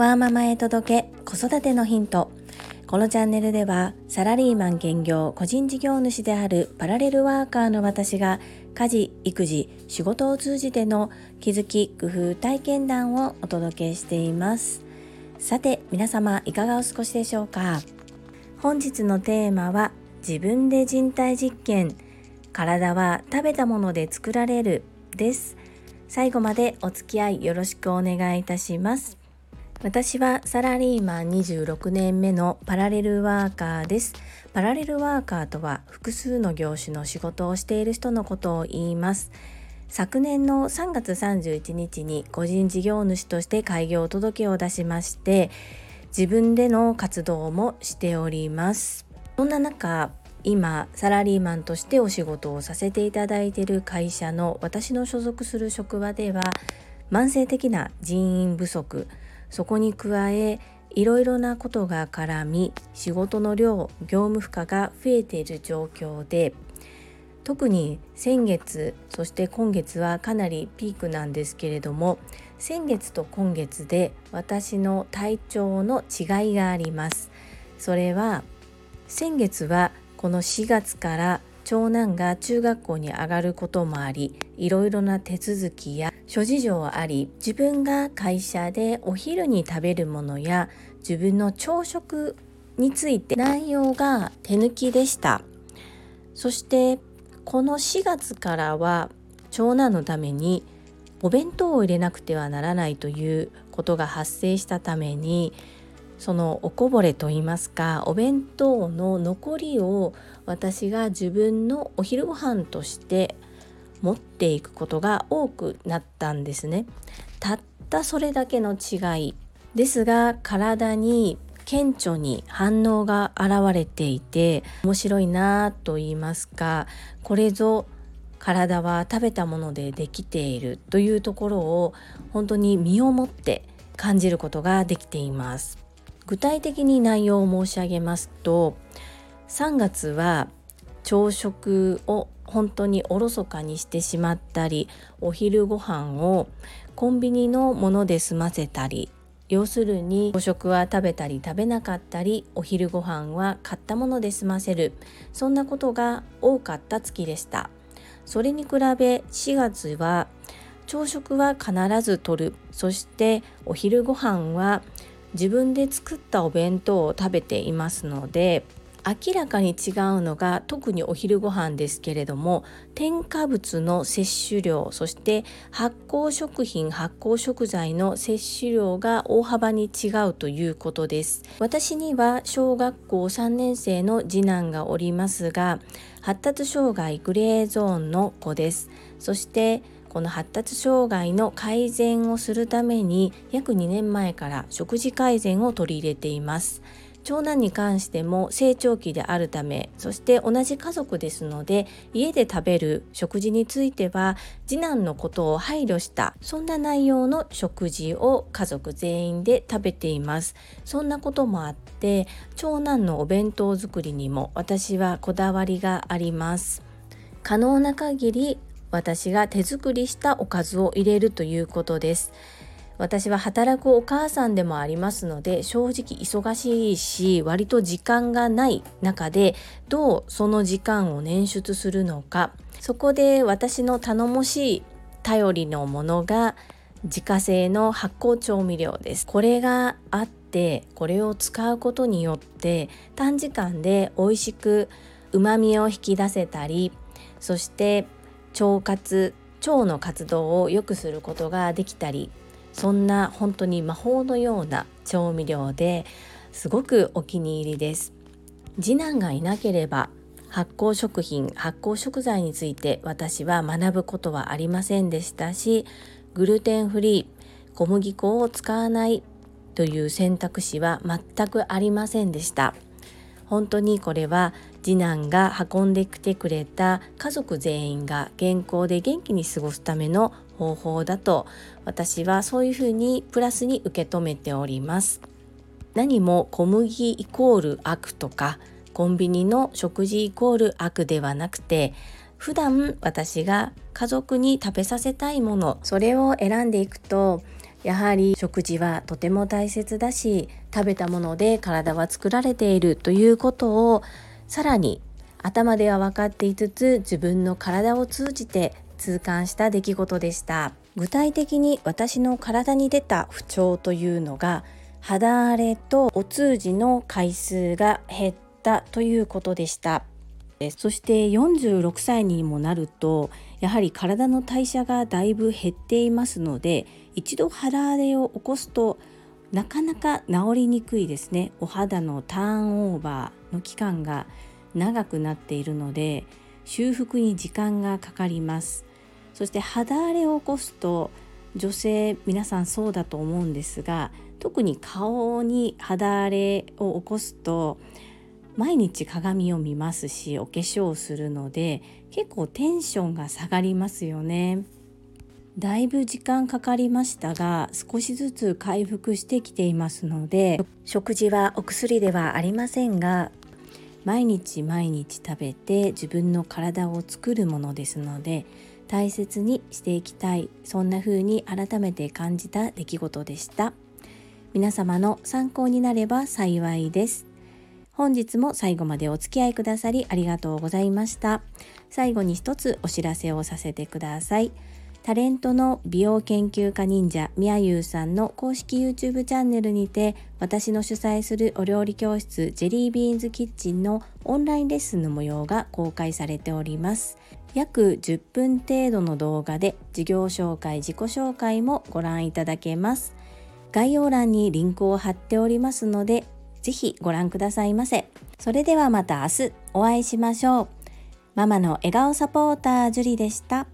ワーママへ届け子育てのヒント。このチャンネルではサラリーマン兼業個人事業主であるパラレルワーカーの私が家事育児仕事を通じての気づき工夫体験談をお届けしています。さて皆様いかがお過ごしでしょうか？本日のテーマは自分で人体実験。体は食べたもので作られるです最後までお付き合いよろしくお願いいたします私はサラリーマン26年目のパラレルワーカーです。パラレルワーカーとは複数の業種の仕事をしている人のことを言います。昨年の3月31日に個人事業主として開業届を出しまして自分での活動もしております。そんな中今サラリーマンとしてお仕事をさせていただいている会社の私の所属する職場では慢性的な人員不足。そこに加えいろいろなことが絡み仕事の量業務負荷が増えている状況で特に先月そして今月はかなりピークなんですけれども先月と今月で私の体調の違いがあります。それは先月はこの4月から長男が中学校に上がることもありいろいろな手続きや諸事情あり自分が会社でお昼に食べるものや自分の朝食について内容が手抜きでした。そしてこの4月からは長男のためにお弁当を入れなくてはならないということが発生したためにそのおこぼれといいますかお弁当の残りを私が自分のお昼ご飯として持っていくことが多くなったんですね。たったそれだけの違い。ですが体に顕著に反応が現れていて面白いなと言いますかこれぞ体は食べたものでできているというところを本当に身をもって感じることができています。具体的に内容を申し上げますと3月は朝食を本当におろそかにしてしまったりお昼ご飯をコンビニのもので済ませたり要するに朝食は食べたり食べなかったりお昼ご飯は買ったもので済ませる。そんなことが多かった月でした。それに比べ4月は朝食は必ず取る。そしてお昼ご飯は自分で作ったお弁当を食べていますので明らかに違うのが特にお昼ご飯ですけれども添加物の摂取量そして発酵食品発酵食材の摂取量が大幅に違うということです。私には小学校3年生の次男がおりますが発達障害グレーゾーンの子です。そしてこの発達障害の改善をするために約2年前から食事改善を取り入れています。長男に関しても成長期であるためそして同じ家族ですので家で食べる食事については次男のことを配慮したそんな内容の食事を家族全員で食べています。そんなこともあって長男のお弁当作りにも私はこだわりがあります。可能な限り私が手作りしたおかずを入れるということです。私は働くお母さんでもありますので正直忙しいし割と時間がない中でどうその時間を捻出するのか。そこで私の頼もしい頼りのものが自家製の発酵調味料です。これがあってこれを使うことによって短時間で美味しく旨味を引き出せたりそして腸活腸の活動を良くすることができたりそんな本当に魔法のような調味料ですごくお気に入りです。次男がいなければ発酵食品発酵食材について私は学ぶことはありませんでしたしグルテンフリー小麦粉を使わないという選択肢は全くありませんでした。本当にこれは次男が運んできてくれた家族全員が健康で元気に過ごすための方法だと私はそういうふうにプラスに受け止めております。何も小麦イコール悪とかコンビニの食事イコール悪ではなくて普段私が家族に食べさせたいものそれを選んでいくとやはり食事はとても大切だし食べたもので体は作られているということをさらに頭では分かっていつつ自分の体を通じて痛感した出来事でした。具体的に私の体に出た不調というのが肌荒れとお通じの回数が減ったということでした。そして46歳にもなるとやはり体の代謝がだいぶ減っていますので一度肌荒れを起こすとなかなか治りにくいですね。お肌のターンオーバー。の期間が長くなっているので修復に時間がかかります。そして肌荒れを起こすと女性皆さんそうだと思うんですが特に顔に肌荒れを起こすと毎日鏡を見ますしお化粧をするので結構テンションが下がりますよね。だいぶ時間かかりましたが少しずつ回復してきていますので食事はお薬ではありませんが毎日毎日食べて自分の体を作るものですので大切にしていきたいそんな風に改めて感じた出来事でした。皆様の参考になれば幸いです。本日も最後までお付き合いくださりありがとうございました。最後に一つお知らせをさせてください。タレントの美容研究家忍者みやゆうさんの公式 YouTube チャンネルにて私の主催するお料理教室ジェリービーンズキッチンのオンラインレッスンの模様が公開されております。約10分程度の動画で事業紹介自己紹介もご覧いただけます。概要欄にリンクを貼っておりますのでぜひご覧くださいませ。それではまた明日お会いしましょう。ママの笑顔サポータージュリでした。